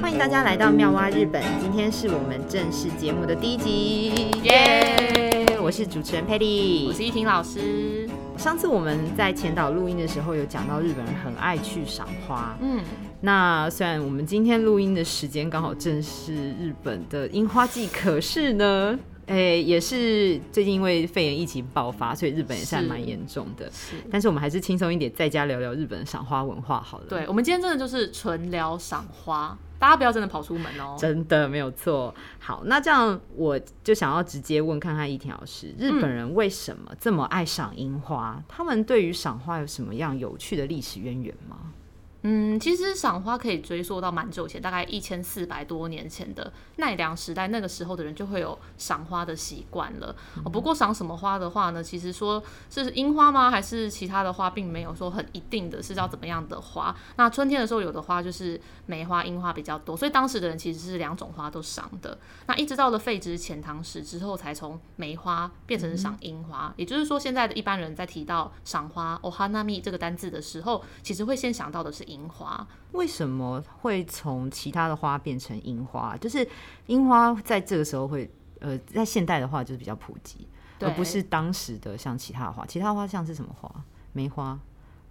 欢迎大家来到妙蛙日本，今天是我们正式节目的第一集，耶！我是主持人佩丽，我是依婷老师。上次我们在前岛录音的时候，有讲到日本人很爱去赏花，嗯，那虽然我们今天录音的时间刚好正是日本的樱花季，可是呢。哎、欸，也是最近因为肺炎疫情爆发，所以日本也是还蛮严重的。是，但是我们还是轻松一点，在家聊聊日本的赏花文化好了。对，我们今天真的就是纯聊赏花，大家不要真的跑出门哦。真的没有错。好，那这样我就想要直接问看看依婷老师，日本人为什么这么爱赏樱花？嗯？他们对于赏花有什么样有趣的历史渊源吗？嗯，其实赏花可以追溯到蛮久前，大概一千四百多年前的奈良时代，那个时候的人就会有赏花的习惯了。不过赏什么花的话呢，其实说是樱花吗，还是其他的花，并没有说很一定的是要怎么样的花。那春天的时候有的花就是梅花、樱花比较多，所以当时的人其实是两种花都赏的。那一直到了废止遣唐使之后，才从梅花变成赏樱花。也就是说，现在的一般人在提到赏花 “ohana” 这个单字的时候，其实会先想到的是樱花。为什么会从其他的花变成樱花？就是樱花在这个时候会，呃，在现代的话就是比较普及，而不是当时的像其他的花。其他的花像是什么花？梅花。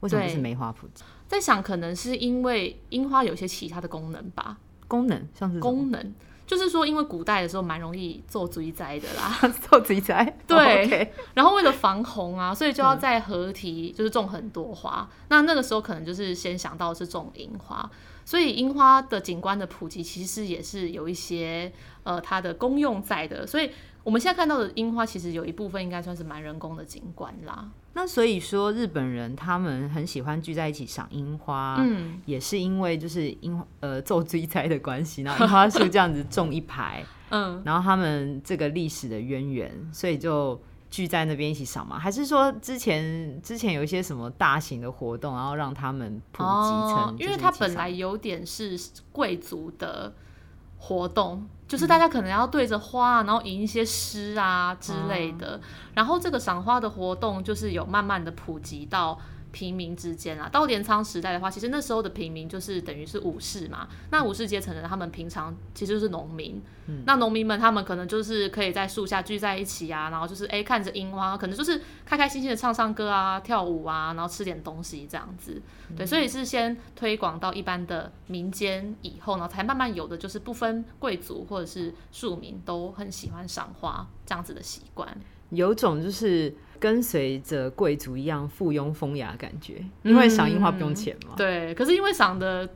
为什么是梅花普及？在想，可能是因为樱花有些其他的功能吧。功能像是功能。就是说，因为古代的时候蛮容易做水灾的啦，做水灾。对、oh, 然后为了防洪啊，所以就要在河堤就是种很多花。嗯。那那个时候可能就是先想到是种樱花，所以樱花的景观的普及其实也是有一些呃它的功用在的。所以我们现在看到的樱花，其实有一部分应该算是蛮人工的景观啦。那所以说，日本人他们很喜欢聚在一起赏樱花，嗯，也是因为就是樱呃做追灾的关系，然后樱花树这样子种一排，嗯，然后他们这个历史的渊源，所以就聚在那边一起赏嘛？还是说之前之前有一些什么大型的活动，然后让他们普及成、哦？因为它本来有点是贵族的。活动就是大家可能要对着花，然后吟一些诗啊之类的，然后这个赏花的活动就是有慢慢的普及到。平民之间啊，到镰仓时代的话，其实那时候的平民就是等于是武士嘛。那武士阶层的他们平常其实就是农民。嗯。那农民们他们可能就是可以在树下聚在一起啊，然后就是哎、欸、看着樱花，可能就是开开心心的唱唱歌啊、跳舞啊，然后吃点东西这样子。对，所以是先推广到一般的民间以后呢，才慢慢有的就是不分贵族或者是庶民都很喜欢赏花这样子的习惯。有种就是。跟随着贵族一样附庸风雅的感觉，因为赏樱花不用钱嘛、嗯。对，可是因为赏的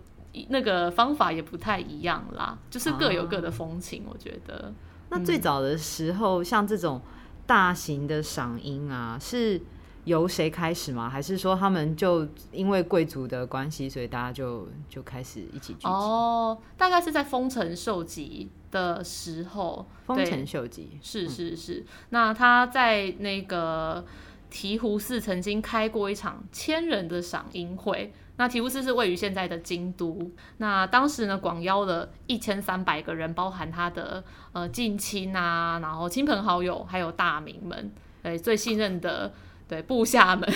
那个方法也不太一样啦，就是各有各的风情。我觉得、啊，那最早的时候，像这种大型的赏樱啊，是由谁开始吗？还是说他们就因为贵族的关系，所以大家就就开始一起聚集？哦，大概是在丰臣秀吉的时候，丰臣秀吉是是是，那他在那个醍醐寺曾经开过一场千人的赏樱会。那醍醐寺是位于现在的京都，那当时呢，广邀了一千三百个人，包含他的呃近亲啊，然后亲朋好友，还有大名们，对最信任的对部下们，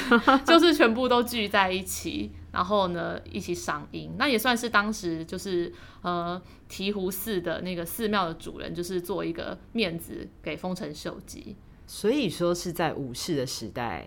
就是全部都聚在一起。然后呢，一起赏樱，那也算是当时就是呃醍醐寺的那个寺庙的主人，就是做一个面子给丰臣秀吉。所以说是在武士的时代，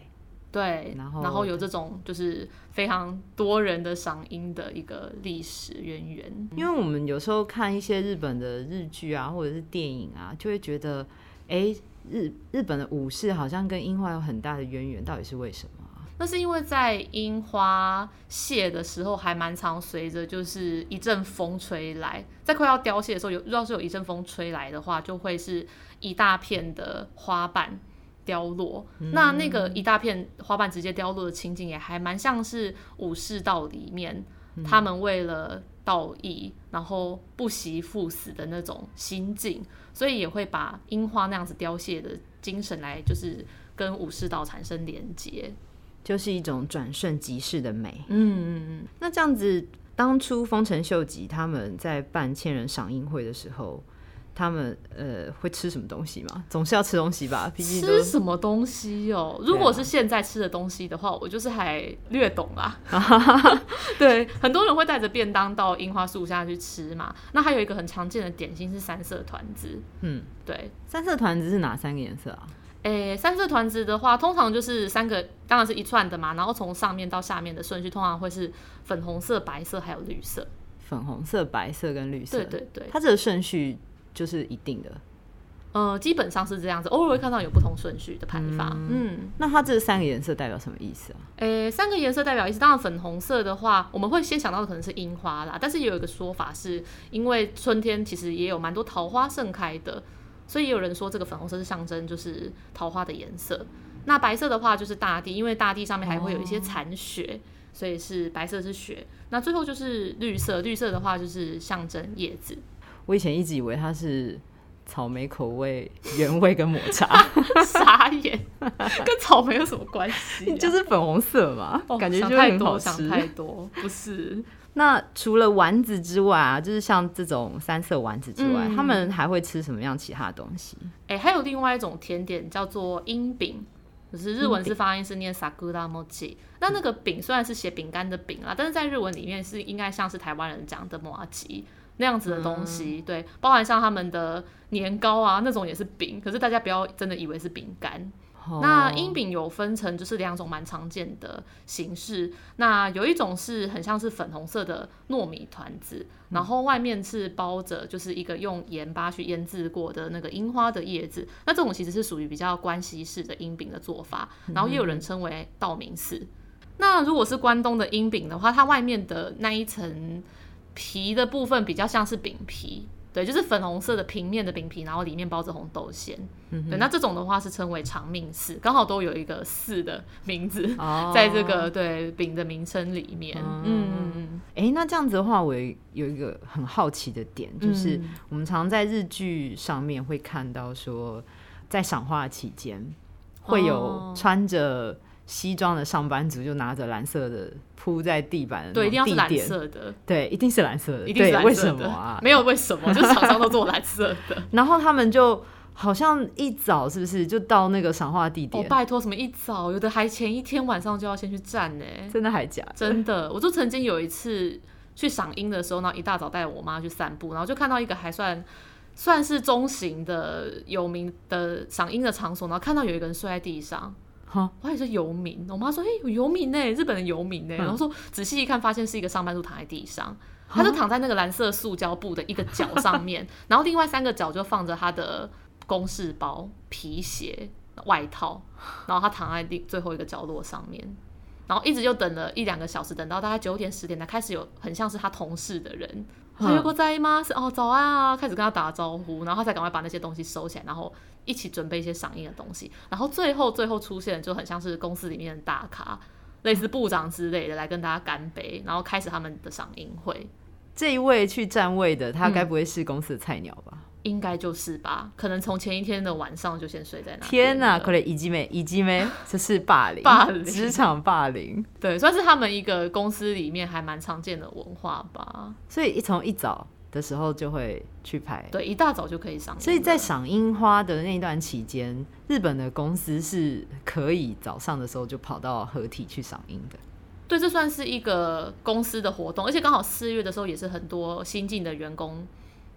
对，然后然后有这种就是非常多人的赏樱的一个历史渊源。因为我们有时候看一些日本的日剧啊，或者是电影啊，就会觉得，哎，日日本的武士好像跟樱花有很大的渊源，到底是为什么？那是因为在樱花谢的时候，还蛮常随着就是一阵风吹来，在快要凋谢的时候，有要是有一阵风吹来的话，就会是一大片的花瓣凋落。嗯。那那个一大片花瓣直接凋落的情景，也还蛮像是武士道里面他们为了道义，然后不惜赴死的那种心境，所以也会把樱花那样子凋谢的精神来，就是跟武士道产生连接。就是一种转瞬即逝的美。嗯嗯嗯。那这样子，当初丰臣秀吉他们在办千人赏樱会的时候，他们呃会吃什么东西吗？总是要吃东西吧？吃什么东西哦？如果是现在吃的东西的话，我就是还略懂啦。对，很多人会带着便当到樱花树下去吃嘛。那还有一个很常见的点心是三色团子。嗯，对，三色团子是哪三个颜色啊？诶、欸，三色团子的话，通常就是三个，当然是一串的嘛。然后从上面到下面的顺序，通常会是粉红色、白色还有绿色。粉红色、白色跟绿色。对对对，它这个顺序。就是一定的，呃，基本上是这样子，偶尔会看到有不同顺序的排法。嗯，嗯，那它这三个颜色代表什么意思啊？诶、欸，三个颜色代表意思，当然粉红色的话，我们会先想到的可能是樱花啦，但是也有一个说法是，因为春天其实也有蛮多桃花盛开的，所以也有人说这个粉红色是象征就是桃花的颜色。那白色的话就是大地，因为大地上面还会有一些残雪，哦，所以是白色是雪。那最后就是绿色，绿色的话就是象征叶子。我以前一直以为它是草莓口味原味跟抹茶，傻眼，跟草莓有什么关系、啊？就是粉红色嘛，哦、感觉就很好吃。想太多，不是。那除了丸子之外啊，就是像这种三色丸子之外，嗯、他们还会吃什么样其他的东西？哎、欸，还有另外一种甜点叫做樱饼，就是日文是发音是念 sakura mochi。那那个饼虽然是写饼干的饼啊，但是在日文里面是应该像是台湾人讲的麻糬。那样子的东西，嗯，对，包含像他们的年糕啊，那种也是饼，可是大家不要真的以为是饼干。哦。那樱饼有分成就是两种蛮常见的形式，那有一种是很像是粉红色的糯米团子，然后外面是包着就是一个用盐巴去腌制过的那个樱花的叶子，那这种其实是属于比较关西式的樱饼的做法，然后也有人称为道明寺。那如果是关东的樱饼的话，它外面的那一层。皮的部分比较像是饼皮，对，就是粉红色的平面的饼皮，然后里面包着红豆馅，嗯，对，那这种的话是称为长命寺，刚好都有一个寺的名字，哦，在这个对饼的名称里面，嗯嗯嗯，哎、欸，那这样子的话，我有一个很好奇的点，就是我们常在日剧上面会看到说，在赏花期间会有穿着。西装的上班族就拿着蓝色的铺在地板的，对，一定要是蓝色的，对，一定是蓝色的，一定是蓝色的，为什么啊？没有为什么，就是厂商都做蓝色的。然后他们就好像一早是不是就到那个赏花地点？哦，拜托，什么一早？有的还前一天晚上就要先去站呢。真的还假的？真的，我就曾经有一次去赏樱的时候，然后一大早带我妈去散步，然后就看到一个还算算是中型的有名的赏樱的场所，然后看到有一个人睡在地上。我还以为是游民，我妈说：“哎、欸，有游民呢，日本的游民呢。”然后说仔细一看，发现是一个上班族躺在地上，他就躺在那个蓝色塑胶布的一个角上面，然后另外三个角就放着他的公事包、皮鞋、外套，然后他躺在第最后一个角落上面，然后一直就等了一两个小时，等到大概九点十点才开始有很像是他同事的人。还有过在吗？是哦，早安啊！开始跟他打招呼，然后他才赶快把那些东西收起来，然后一起准备一些赏樱的东西。然后最后最后出现就很像是公司里面的大咖，类似部长之类的来跟大家干杯，然后开始他们的赏樱会。这一位去站位的，他该不会是公司的菜鸟吧？嗯应该就是吧，可能从前一天的晚上就先睡在那。天哪，可能已经没，已经没，这是霸凌，霸凌，职场霸凌，对，算是他们一个公司里面还蛮常见的文化吧。所以一从一早的时候就会去拍，对，一大早就可以赏。所以在赏樱花的那段期间，日本的公司是可以早上的时候就跑到合体去赏樱的。对，这算是一个公司的活动，而且刚好四月的时候也是很多新进的员工。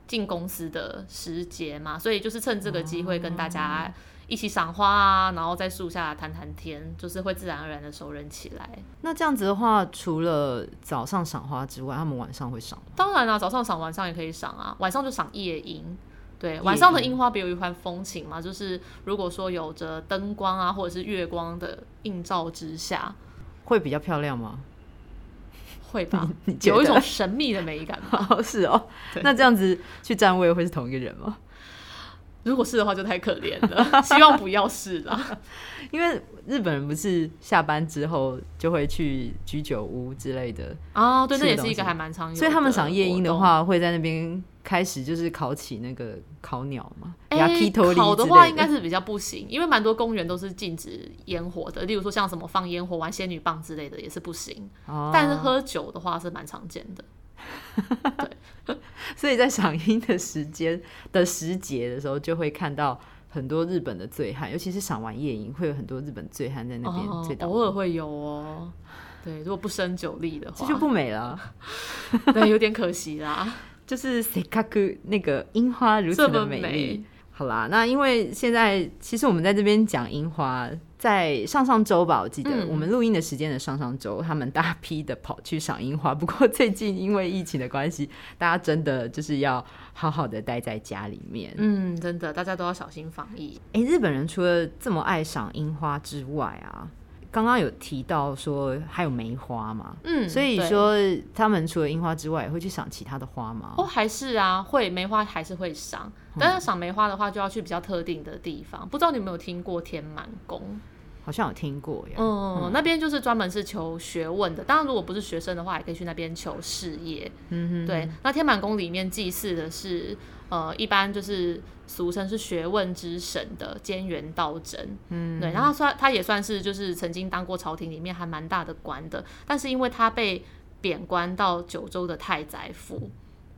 进公司的时节嘛，所以就是趁这个机会跟大家一起赏花啊，然后在树下谈谈天，就是会自然而然的熟人起来。那这样子的话，除了早上赏花之外，他们晚上会赏吗？当然啦，早上赏，晚上也可以赏啊。晚上就赏夜樱，对，晚上的樱花别有一番风情嘛。就是如果说有着灯光啊，或者是月光的映照之下，会比较漂亮吗？会吧，有一种神秘的美感吧。哦，是哦。那这样子去站位会是同一个人吗？如果是的话，就太可怜了。希望不要是啦。因为日本人不是下班之后就会去居酒屋之类的啊、哦，对，这也是一个还蛮常用的。所以他们赏夜莺的话，会在那边。开始就是烤起那个烤鸟嘛，欸、烤的话应该是比较不行，因为蛮多公园都是禁止烟火的，例如说像什么放烟火、玩仙女棒之类的也是不行。哦、但是喝酒的话是蛮常见的。对，所以在赏樱的时间的时节的时候，就会看到很多日本的醉汉，尤其是赏完夜樱，会有很多日本醉汉在那边醉倒。偶尔会有哦。对，如果不胜酒力的话，这就不美了。对，有点可惜啦。就是せっかく那个樱花如此的美丽。 美好啦，那因为现在其实我们在这边讲樱花，在上上周吧，我记得、嗯、我们录音的时间的上上周，他们大批的跑去赏樱花。不过 最近因为疫情的关系，大家真的就是要好好的待在家里面。嗯，真的，大家都要小心防疫。哎、欸，日本人除了这么爱赏樱花之外啊。刚刚有提到说还有梅花嘛，嗯，所以说他们除了樱花之外，也会去赏其他的花吗？哦，还是啊，会梅花还是会赏，但是赏梅花的话就要去比较特定的地方。嗯、不知道你有没有听过天满宫？好像有听过呀。嗯，嗯那边就是专门是求学问的。当然，如果不是学生的话，也可以去那边求事业。嗯哼，对。那天满宫里面祭祀的是。呃，一般就是俗称是学问之神的菅原道真，嗯，对，然后算他也算是就是曾经当过朝廷里面还蛮大的官的，但是因为他被贬官到九州的太宰府，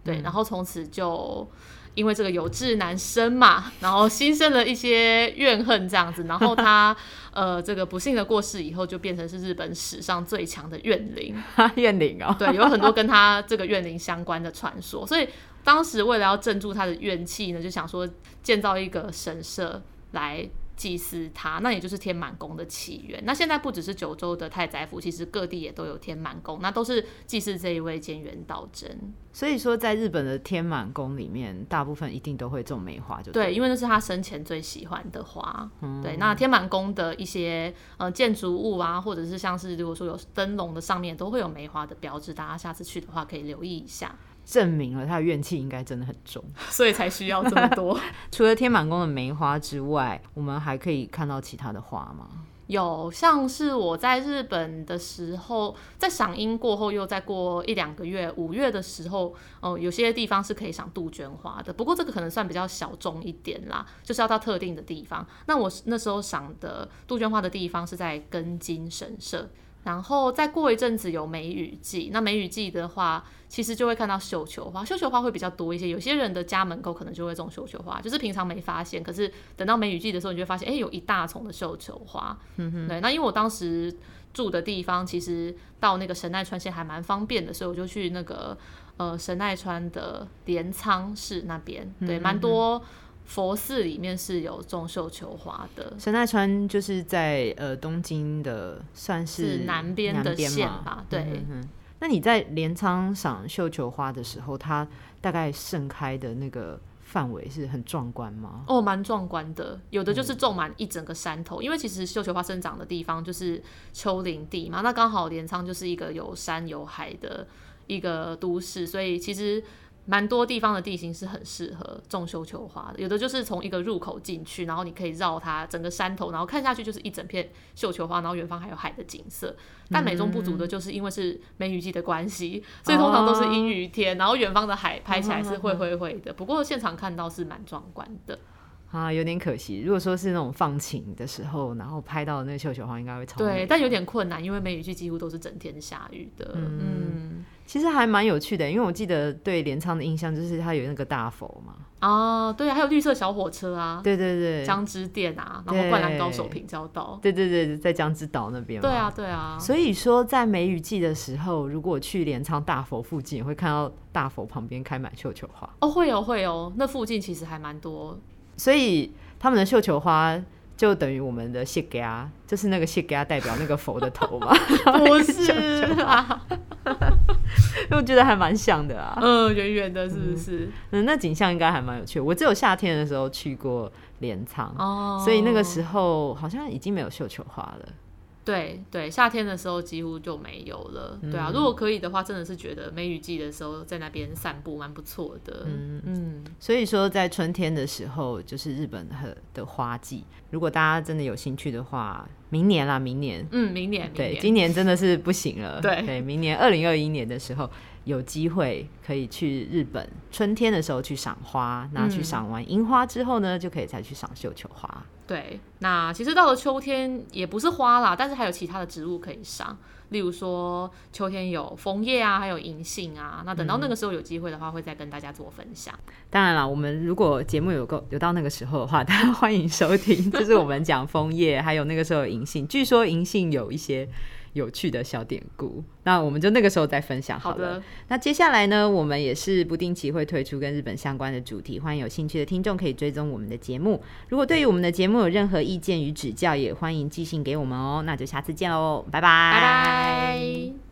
对，嗯、然后从此就因为这个有志难伸嘛，然后心生了一些怨恨这样子，然后他 呃这个不幸的过世以后，就变成是日本史上最强的怨灵，怨灵哦，对，有很多跟他这个怨灵相关的传说，所以。当时为了要镇住他的怨气呢，就想说建造一个神社来祭祀他，那也就是天满宫的起源。那现在不只是九州的太宰府，其实各地也都有天满宫，那都是祭祀这一位建元道真。所以说，在日本的天满宫里面，大部分一定都会种梅花就对，就对，因为那是他生前最喜欢的花。嗯、对，那天满宫的一些呃建筑物啊，或者是像是如果说有灯笼的上面，都会有梅花的标志，大家下次去的话可以留意一下。证明了他的怨气应该真的很重，所以才需要这么多。除了天满宫的梅花之外，我们还可以看到其他的花吗？有，像是我在日本的时候，在赏樱过后，又再过一两个月，五月的时候，哦、呃，有些地方是可以赏杜鹃花的。不过这个可能算比较小众一点啦，就是要到特定的地方。那我那时候赏的杜鹃花的地方是在根津神社。然后再过一阵子有梅雨季，那梅雨季的话，其实就会看到绣球花，绣球花会比较多一些。有些人的家门口可能就会种绣球花，就是平常没发现，可是等到梅雨季的时候，你就会发现，哎，有一大丛的绣球花。嗯哼，对。那因为我当时住的地方，其实到那个神奈川县还蛮方便的，所以我就去那个呃神奈川的镰仓市那边，对，蛮多。佛寺里面是有种绣球花的。神奈川就是在呃东京的，算是，是南边的县吧？对、嗯哼哼。那你在镰仓赏绣球花的时候，它大概盛开的那个范围是很壮观吗？哦，蛮壮观的。有的就是种满一整个山头，嗯、因为其实绣球花生长的地方就是丘陵地嘛。那刚好镰仓就是一个有山有海的一个都市，所以其实。蛮多地方的地形是很适合种绣球花的，有的就是从一个入口进去，然后你可以绕它整个山头，然后看下去就是一整片绣球花，然后远方还有海的景色。但美中不足的就是因为是梅雨季的关系，所以通常都是阴雨天，然后远方的海拍起来是灰灰灰的。不过现场看到是蛮壮观的。啊，有点可惜。如果说是那种放晴的时候，然后拍到那个绣球花，应该会超美。对，但有点困难，因为梅雨季几乎都是整天下雨的。嗯，嗯其实还蛮有趣的，因为我记得对镰仓的印象就是它有那个大佛嘛。啊，对啊，还有绿色小火车啊。对对对。江之电啊，然后灌篮高手平交道。对对对，在江之岛那边。对啊，对啊。所以说，在梅雨季的时候，如果去镰仓大佛附近，会看到大佛旁边开满绣球花。哦，会有会有，那附近其实还蛮多。所以他们的绣球花就等于我们的谢给啊，就是那个谢给啊代表那个佛的头嘛？不是啊，因为我觉得还蛮像的啊。嗯，圆圆的，是不是？嗯，那景象应该还蛮有趣。我只有夏天的时候去过镰仓，哦，所以那个时候好像已经没有绣球花了。对对，夏天的时候几乎就没有了。嗯、对啊，如果可以的话，真的是觉得梅雨季的时候在那边散步蛮不错的。嗯嗯，所以说在春天的时候就是日本的的花季。如果大家真的有兴趣的话，明年啦，明年，嗯，明年，对，今年真的是不行了。对对，明年二零二一年的时候有机会可以去日本，春天的时候去赏花，那去赏完樱花之后呢，就可以再去赏绣球花。对，那其实到了秋天也不是花啦，但是还有其他的植物可以赏，例如说秋天有枫叶啊，还有银杏啊。那等到那个时候有机会的话，会再跟大家做分享。嗯、当然了，我们如果节目有够有到那个时候的话，大家欢迎收听，就是我们讲枫叶，还有那个时候有银杏。据说银杏有一些。有趣的小典故，那我们就那个时候再分享好了。好。那接下来呢，我们也是不定期会推出跟日本相关的主题，欢迎有兴趣的听众可以追踪我们的节目。如果对于我们的节目有任何意见与指教，也欢迎寄信给我们哦。那就下次见喽，拜拜。拜拜。